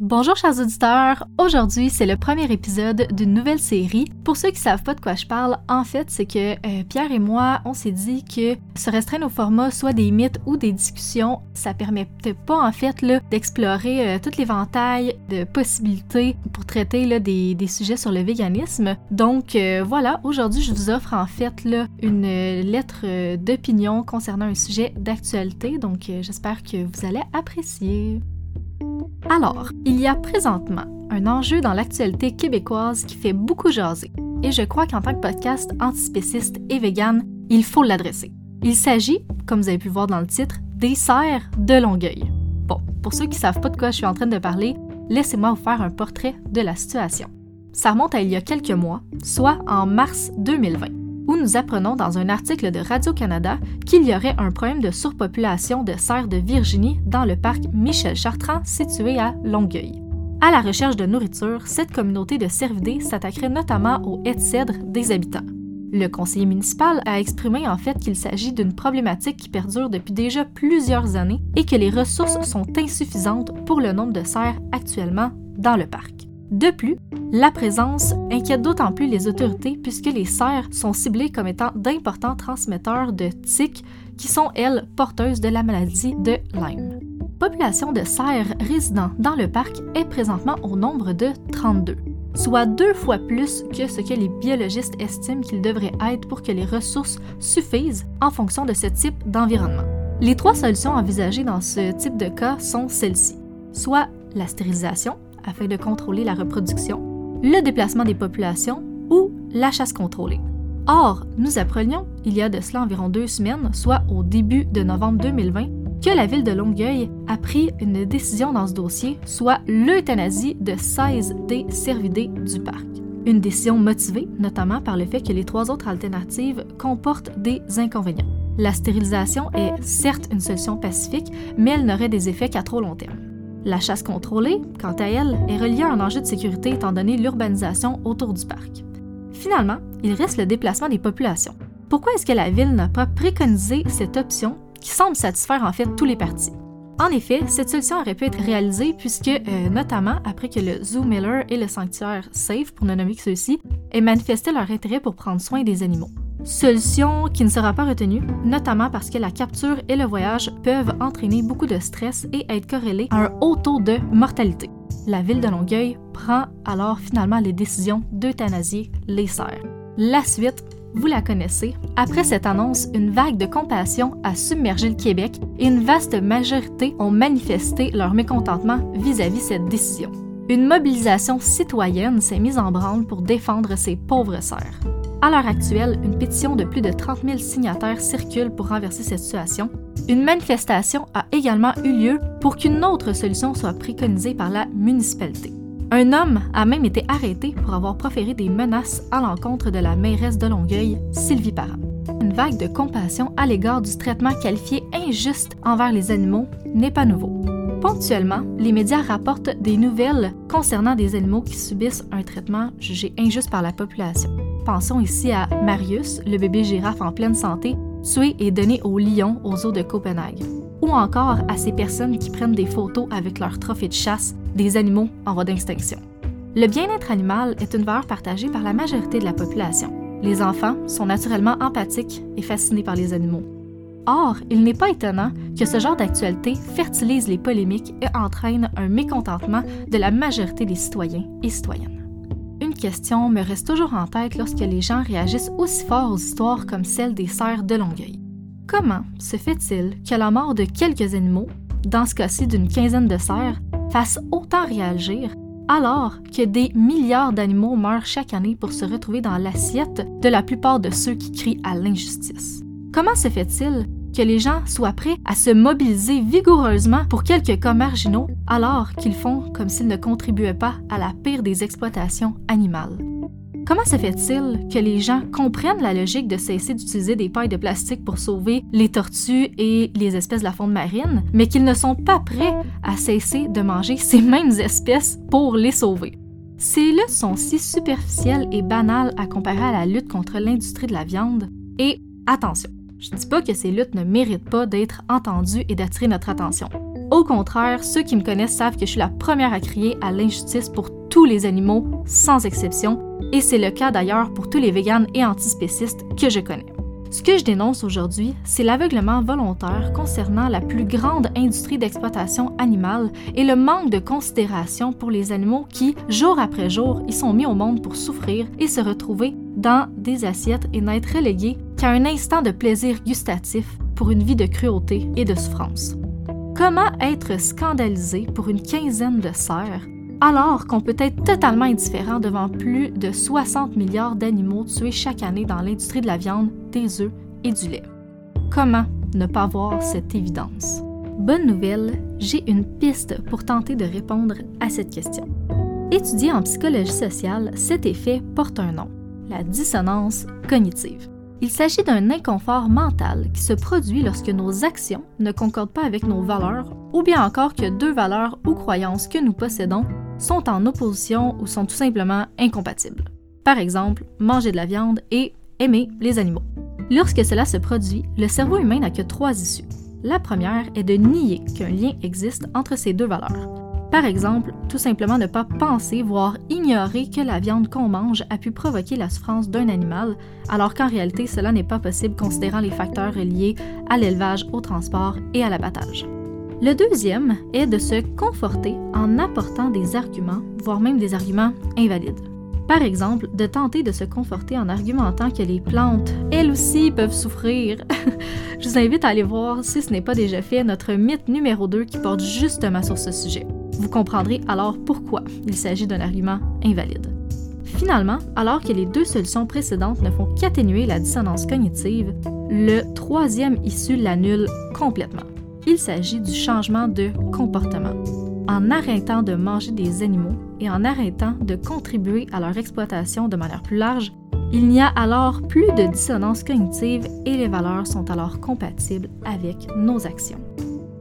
Bonjour chers auditeurs, aujourd'hui c'est le premier épisode d'une nouvelle série. Pour ceux qui savent pas de quoi je parle, en fait c'est que euh, Pierre et moi on s'est dit que se restreindre au format soit des mythes ou des discussions, ça permettait pas en fait d'explorer euh, tout l'éventail de possibilités pour traiter des, sujets sur le véganisme. Donc euh, voilà, aujourd'hui je vous offre en fait une lettre d'opinion concernant un sujet d'actualité, donc j'espère que vous allez apprécier. Alors, il y a présentement un enjeu dans l'actualité québécoise qui fait beaucoup jaser, et je crois qu'en tant que podcast antispéciste et vegan, il faut l'adresser. Il s'agit, comme vous avez pu voir dans le titre, des serres de Longueuil. Bon, pour ceux qui ne savent pas de quoi je suis en train de parler, laissez-moi vous faire un portrait de la situation. Ça remonte à il y a quelques mois, soit en mars 2020 où nous apprenons dans un article de Radio-Canada qu'il y aurait un problème de surpopulation de cerfs de Virginie dans le parc Michel Chartrand situé à Longueuil. À la recherche de nourriture, cette communauté de cervidés s'attaquerait notamment aux haies de cèdre des habitants. Le conseiller municipal a exprimé en fait qu'il s'agit d'une problématique qui perdure depuis déjà plusieurs années et que les ressources sont insuffisantes pour le nombre de cerfs actuellement dans le parc. De plus, la présence inquiète d'autant plus les autorités puisque les cerfs sont ciblés comme étant d'importants transmetteurs de tiques qui sont, elles, porteuses de la maladie de Lyme. Population de cerfs résidant dans le parc est présentement au nombre de 32, soit deux fois plus que ce que les biologistes estiment qu'il devrait être pour que les ressources suffisent en fonction de ce type d'environnement. Les trois solutions envisagées dans ce type de cas sont celles-ci, soit la stérilisation, afin de contrôler la reproduction, le déplacement des populations ou la chasse contrôlée. Or, nous apprenions, il y a de cela environ deux semaines, soit au début de novembre 2020, que la ville de Longueuil a pris une décision dans ce dossier, soit l'euthanasie de 16 des cervidés du parc. Une décision motivée notamment par le fait que les trois autres alternatives comportent des inconvénients. La stérilisation est certes une solution pacifique, mais elle n'aurait des effets qu'à trop long terme. La chasse contrôlée, quant à elle, est reliée à un enjeu de sécurité étant donné l'urbanisation autour du parc. Finalement, il reste le déplacement des populations. Pourquoi est-ce que la ville n'a pas préconisé cette option qui semble satisfaire en fait tous les partis? En effet, cette solution aurait pu être réalisée puisque, euh, notamment après que le Zoo Miller et le sanctuaire Safe, pour ne nommer que ceux-ci, aient manifesté leur intérêt pour prendre soin des animaux. Solution qui ne sera pas retenue, notamment parce que la capture et le voyage peuvent entraîner beaucoup de stress et être corrélés à un haut taux de mortalité. La ville de Longueuil prend alors finalement les décisions d'euthanasier les cerfs. La suite, vous la connaissez. Après cette annonce, une vague de compassion a submergé le Québec et une vaste majorité ont manifesté leur mécontentement vis-à-vis -vis cette décision. Une mobilisation citoyenne s'est mise en branle pour défendre ces pauvres cerfs. À l'heure actuelle, une pétition de plus de 30 000 signataires circule pour renverser cette situation. Une manifestation a également eu lieu pour qu'une autre solution soit préconisée par la municipalité. Un homme a même été arrêté pour avoir proféré des menaces à l'encontre de la mairesse de Longueuil, Sylvie Parent. Une vague de compassion à l'égard du traitement qualifié injuste envers les animaux n'est pas nouveau. Ponctuellement, les médias rapportent des nouvelles concernant des animaux qui subissent un traitement jugé injuste par la population. Pensons ici à Marius, le bébé girafe en pleine santé, tué et donné au lion aux eaux de Copenhague. Ou encore à ces personnes qui prennent des photos avec leurs trophées de chasse des animaux en voie d'extinction. Le bien-être animal est une valeur partagée par la majorité de la population. Les enfants sont naturellement empathiques et fascinés par les animaux. Or, il n'est pas étonnant que ce genre d'actualité fertilise les polémiques et entraîne un mécontentement de la majorité des citoyens et citoyennes question me reste toujours en tête lorsque les gens réagissent aussi fort aux histoires comme celle des cerfs de Longueuil. Comment se fait-il que la mort de quelques animaux, dans ce cas-ci d'une quinzaine de cerfs, fasse autant réagir alors que des milliards d'animaux meurent chaque année pour se retrouver dans l'assiette de la plupart de ceux qui crient à l'injustice? Comment se fait-il que les gens soient prêts à se mobiliser vigoureusement pour quelques cas marginaux alors qu'ils font comme s'ils ne contribuaient pas à la pire des exploitations animales. Comment se fait-il que les gens comprennent la logique de cesser d'utiliser des pailles de plastique pour sauver les tortues et les espèces de la faune marine, mais qu'ils ne sont pas prêts à cesser de manger ces mêmes espèces pour les sauver? Ces luttes sont si superficielles et banales à comparer à la lutte contre l'industrie de la viande. Et attention, je ne dis pas que ces luttes ne méritent pas d'être entendues et d'attirer notre attention. Au contraire, ceux qui me connaissent savent que je suis la première à crier à l'injustice pour tous les animaux, sans exception, et c'est le cas d'ailleurs pour tous les véganes et antispécistes que je connais. Ce que je dénonce aujourd'hui, c'est l'aveuglement volontaire concernant la plus grande industrie d'exploitation animale et le manque de considération pour les animaux qui, jour après jour, y sont mis au monde pour souffrir et se retrouver dans des assiettes et n'être relégués qu'à un instant de plaisir gustatif pour une vie de cruauté et de souffrance. Comment être scandalisé pour une quinzaine de cerfs alors qu'on peut être totalement indifférent devant plus de 60 milliards d'animaux tués chaque année dans l'industrie de la viande, des œufs et du lait? Comment ne pas voir cette évidence? Bonne nouvelle, j'ai une piste pour tenter de répondre à cette question. Étudié en psychologie sociale, cet effet porte un nom, la dissonance cognitive. Il s'agit d'un inconfort mental qui se produit lorsque nos actions ne concordent pas avec nos valeurs ou bien encore que deux valeurs ou croyances que nous possédons sont en opposition ou sont tout simplement incompatibles. Par exemple, manger de la viande et aimer les animaux. Lorsque cela se produit, le cerveau humain n'a que trois issues. La première est de nier qu'un lien existe entre ces deux valeurs. Par exemple, tout simplement ne pas penser, voire ignorer que la viande qu'on mange a pu provoquer la souffrance d'un animal, alors qu'en réalité cela n'est pas possible considérant les facteurs liés à l'élevage, au transport et à l'abattage. Le deuxième est de se conforter en apportant des arguments, voire même des arguments invalides. Par exemple, de tenter de se conforter en argumentant que les plantes, elles aussi, peuvent souffrir. Je vous invite à aller voir, si ce n'est pas déjà fait, notre mythe numéro 2 qui porte justement sur ce sujet. Vous comprendrez alors pourquoi il s'agit d'un argument invalide. Finalement, alors que les deux solutions précédentes ne font qu'atténuer la dissonance cognitive, le troisième issu l'annule complètement il s'agit du changement de comportement. En arrêtant de manger des animaux et en arrêtant de contribuer à leur exploitation de manière plus large, il n'y a alors plus de dissonance cognitive et les valeurs sont alors compatibles avec nos actions.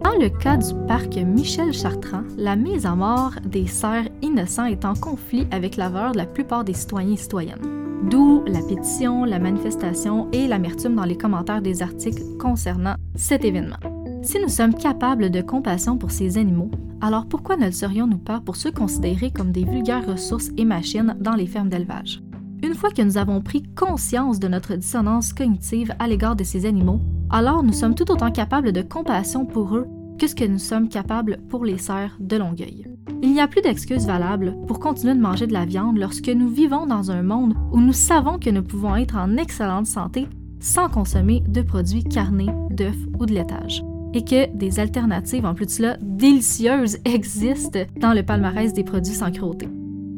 Dans le cas du parc Michel Chartrand, la mise à mort des cerfs innocents est en conflit avec la valeur de la plupart des citoyens et citoyennes. D'où la pétition, la manifestation et l'amertume dans les commentaires des articles concernant cet événement. Si nous sommes capables de compassion pour ces animaux, alors pourquoi ne le serions-nous pas pour ceux considérés comme des vulgaires ressources et machines dans les fermes d'élevage? Une fois que nous avons pris conscience de notre dissonance cognitive à l'égard de ces animaux, alors nous sommes tout autant capables de compassion pour eux que ce que nous sommes capables pour les cerfs de Longueuil. Il n'y a plus d'excuses valables pour continuer de manger de la viande lorsque nous vivons dans un monde où nous savons que nous pouvons être en excellente santé sans consommer de produits carnés, d'œufs ou de laitage et que des alternatives, en plus de cela, délicieuses existent dans le palmarès des produits sans cruauté.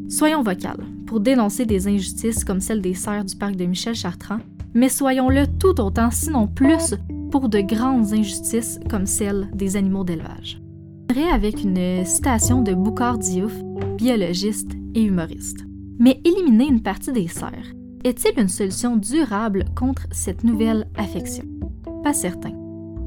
Soyons vocales pour dénoncer des injustices comme celle des serres du parc de Michel Chartrand, mais soyons-le tout autant, sinon plus, de grandes injustices comme celle des animaux d'élevage. Avec une citation de Boucard Diouf, biologiste et humoriste. Mais éliminer une partie des serres est-il une solution durable contre cette nouvelle affection? Pas certain.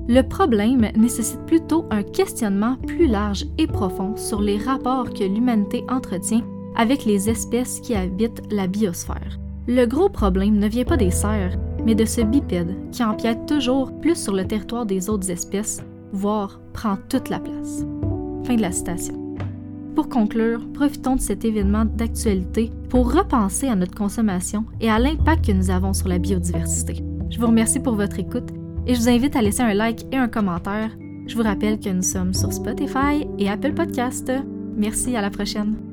Le problème nécessite plutôt un questionnement plus large et profond sur les rapports que l'humanité entretient avec les espèces qui habitent la biosphère. Le gros problème ne vient pas des cerfs, mais de ce bipède qui empiète toujours plus sur le territoire des autres espèces, voire prend toute la place. Fin de la citation. Pour conclure, profitons de cet événement d'actualité pour repenser à notre consommation et à l'impact que nous avons sur la biodiversité. Je vous remercie pour votre écoute et je vous invite à laisser un like et un commentaire. Je vous rappelle que nous sommes sur Spotify et Apple Podcast. Merci, à la prochaine.